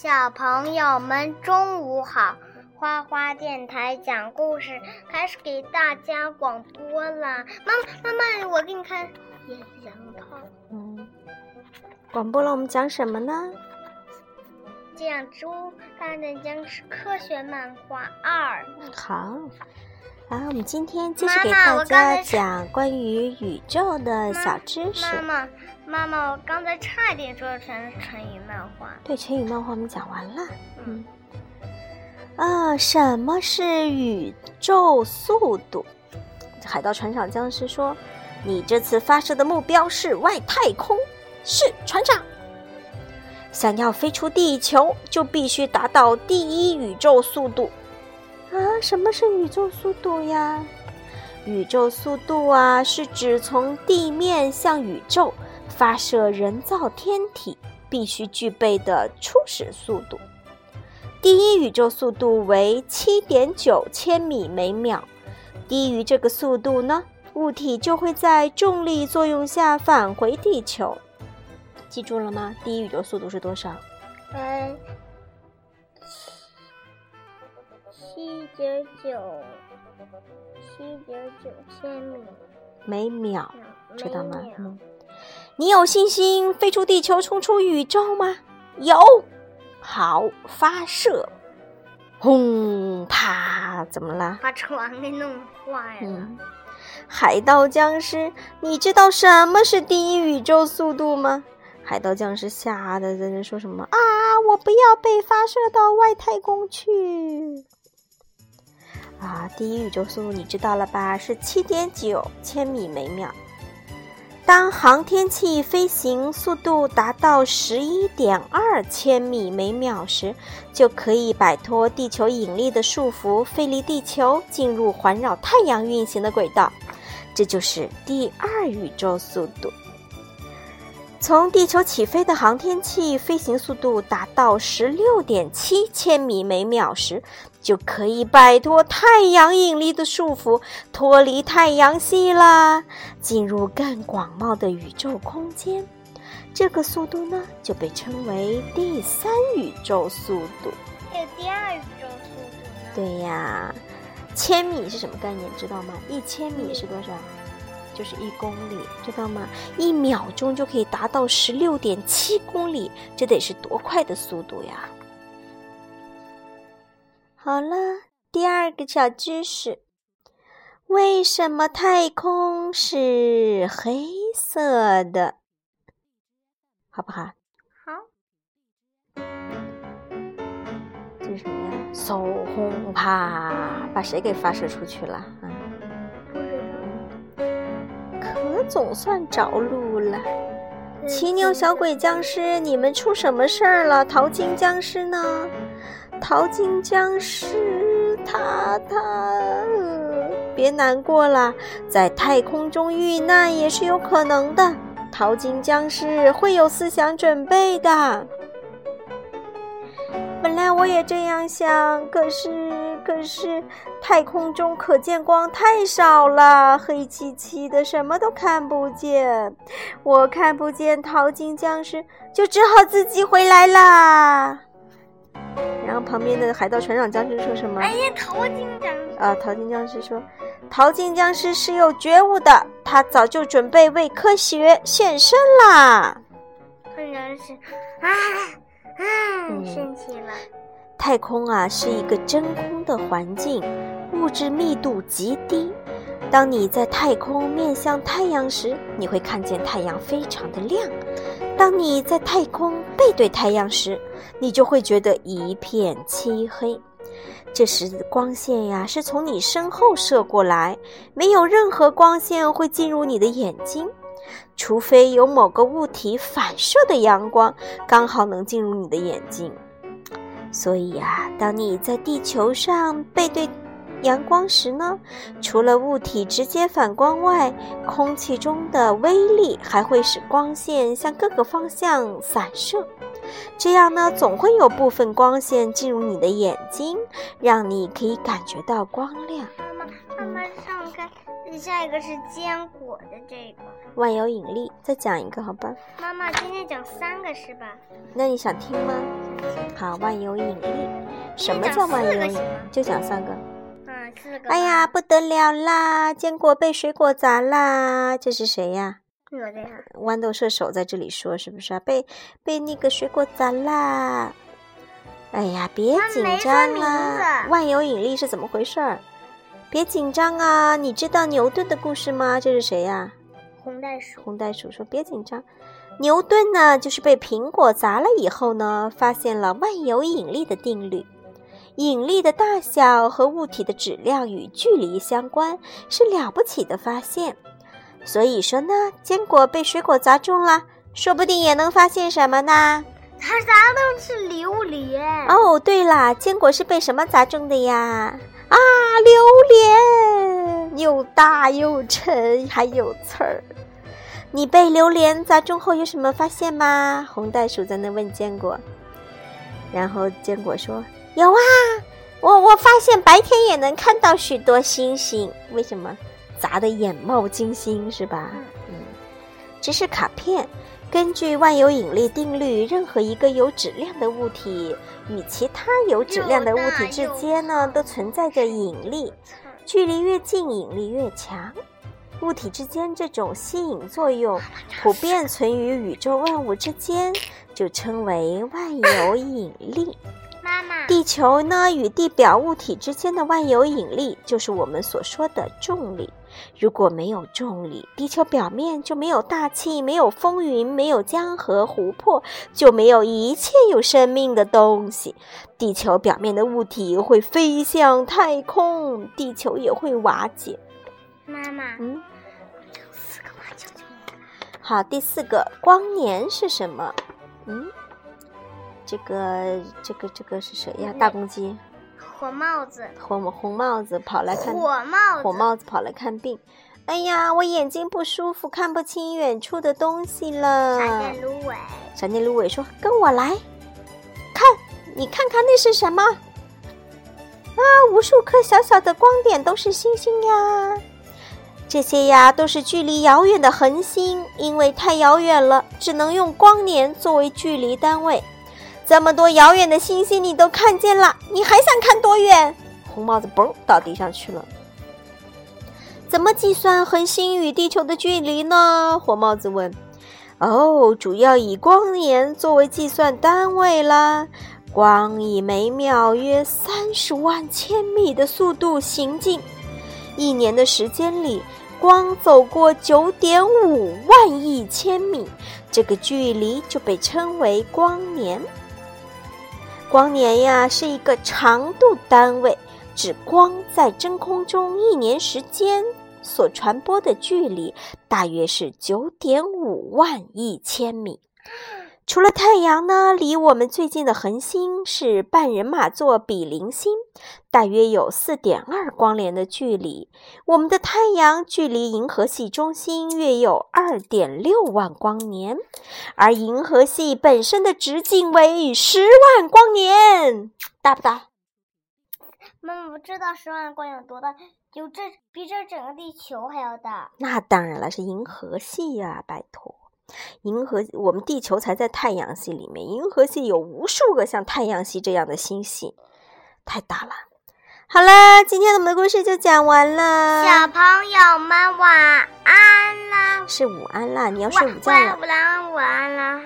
小朋友们，中午好！花花电台讲故事开始给大家广播啦。妈妈，妈妈，我给你看野杨泡。嗯，广播了，我们讲什么呢？讲猪大战僵尸科学漫画二。好，啊，我们今天继续给大家讲关于宇宙的小知识。妈妈，妈妈，我刚才差一点说成成语漫画。对，成语漫画我们讲完了。嗯。啊，什么是宇宙速度？海盗船长僵尸说：“你这次发射的目标是外太空。”是船长。想要飞出地球，就必须达到第一宇宙速度。啊，什么是宇宙速度呀？宇宙速度啊，是指从地面向宇宙发射人造天体必须具备的初始速度。第一宇宙速度为七点九千米每秒，低于这个速度呢，物体就会在重力作用下返回地球。记住了吗？第一宇宙速度是多少？嗯，七点九，七点九千米每秒，知道吗？嗯，你有信心飞出地球，冲出宇宙吗？有。好，发射！轰啪！怎么了？把船给弄坏了。海盗僵尸，你知道什么是第一宇宙速度吗？海盗僵尸吓得在那说什么啊！我不要被发射到外太空去！啊，第一宇宙速度你知道了吧？是七点九千米每秒。当航天器飞行速度达到十一点二千米每秒时，就可以摆脱地球引力的束缚，飞离地球，进入环绕太阳运行的轨道。这就是第二宇宙速度。从地球起飞的航天器飞行速度达到十六点七千米每秒时，就可以摆脱太阳引力的束缚，脱离太阳系啦，进入更广袤的宇宙空间。这个速度呢，就被称为第三宇宙速度。还有第二宇宙速度呢？对呀，千米是什么概念？知道吗？一千米是多少？就是一公里，知道吗？一秒钟就可以达到十六点七公里，这得是多快的速度呀！好了，第二个小知识：为什么太空是黑色的？好不好？好。这是什么呀？嗖轰啪，把谁给发射出去了？啊？总算着陆了，骑牛小鬼僵尸，你们出什么事儿了？淘金僵尸呢？淘金僵尸，他他，别难过了，在太空中遇难也是有可能的。淘金僵尸会有思想准备的。本来我也这样想，可是，可是，太空中可见光太少了，黑漆漆的，什么都看不见。我看不见淘金僵尸，就只好自己回来啦。然后旁边的海盗船长僵尸说什么？哎呀，淘金僵尸！啊，淘金僵尸说，淘金僵尸是有觉悟的，他早就准备为科学献身啦。看僵尸啊！啊，生气了。太空啊，是一个真空的环境，物质密度极低。当你在太空面向太阳时，你会看见太阳非常的亮；当你在太空背对太阳时，你就会觉得一片漆黑。这时光线呀是从你身后射过来，没有任何光线会进入你的眼睛。除非有某个物体反射的阳光刚好能进入你的眼睛，所以呀，当你在地球上背对阳光时呢，除了物体直接反光外，空气中的微粒还会使光线向各个方向散射，这样呢，总会有部分光线进入你的眼睛，让你可以感觉到光亮。妈妈，妈妈上开。下一个是坚果的这个万有引力，再讲一个好吧？妈妈今天讲三个是吧？那你想听吗？好，万有引力，什么叫万有引力？就讲三个。嗯，四个。哎呀，不得了啦！坚果被水果砸啦！这是谁呀？我的呀。豌豆射手在这里说，是不是啊？被被那个水果砸啦！哎呀，别紧张啦！万有引力是怎么回事儿？别紧张啊！你知道牛顿的故事吗？这是谁呀？红袋鼠。红袋鼠说：“别紧张，牛顿呢，就是被苹果砸了以后呢，发现了万有引力的定律。引力的大小和物体的质量与距离相关，是了不起的发现。所以说呢，坚果被水果砸中了，说不定也能发现什么呢？它砸的是榴莲。哦，对了，坚果是被什么砸中的呀？”啊，榴莲又大又沉，还有刺儿。你被榴莲砸中后有什么发现吗？红袋鼠在那问坚果。然后坚果说：“有啊，我我发现白天也能看到许多星星。为什么？砸得眼冒金星是吧？嗯，这是卡片。根据万有引力定律，任何一个有质量的物体。”与其他有质量的物体之间呢，都存在着引力，距离越近，引力越强。物体之间这种吸引作用普遍存于宇宙万物之间，就称为万有引力。妈妈，地球呢与地表物体之间的万有引力，就是我们所说的重力。如果没有重力，地球表面就没有大气，没有风云，没有江河湖泊，就没有一切有生命的东西。地球表面的物体会飞向太空，地球也会瓦解。妈妈，嗯。好，第四个光年是什么？嗯，这个这个这个是谁呀？大公鸡。火帽子，红红帽子跑来看火帽子，火帽子跑来看病。哎呀，我眼睛不舒服，看不清远处的东西了。闪电芦苇，闪电芦苇说：“跟我来，看，你看看那是什么？啊，无数颗小小的光点都是星星呀。这些呀都是距离遥远的恒星，因为太遥远了，只能用光年作为距离单位。”这么多遥远的星星你都看见了，你还想看多远？红帽子嘣倒地上去了。怎么计算恒星与地球的距离呢？火帽子问。哦，主要以光年作为计算单位啦。光以每秒约三十万千米的速度行进，一年的时间里，光走过九点五万亿千米，这个距离就被称为光年。光年呀，是一个长度单位，指光在真空中一年时间所传播的距离，大约是九点五万亿千米。除了太阳呢，离我们最近的恒星是半人马座比邻星，大约有四点二光年的距离。我们的太阳距离银河系中心约有二点六万光年，而银河系本身的直径为十万光年，大不大？妈妈，我知道十万光年有多大，有这比这整个地球还要大。那当然了，是银河系呀，拜托。银河，我们地球才在太阳系里面，银河系有无数个像太阳系这样的星系，太大了。好了，今天我们的故事就讲完了。小朋友们晚安啦！是午安啦，你要睡午觉了。晚安，晚安啦。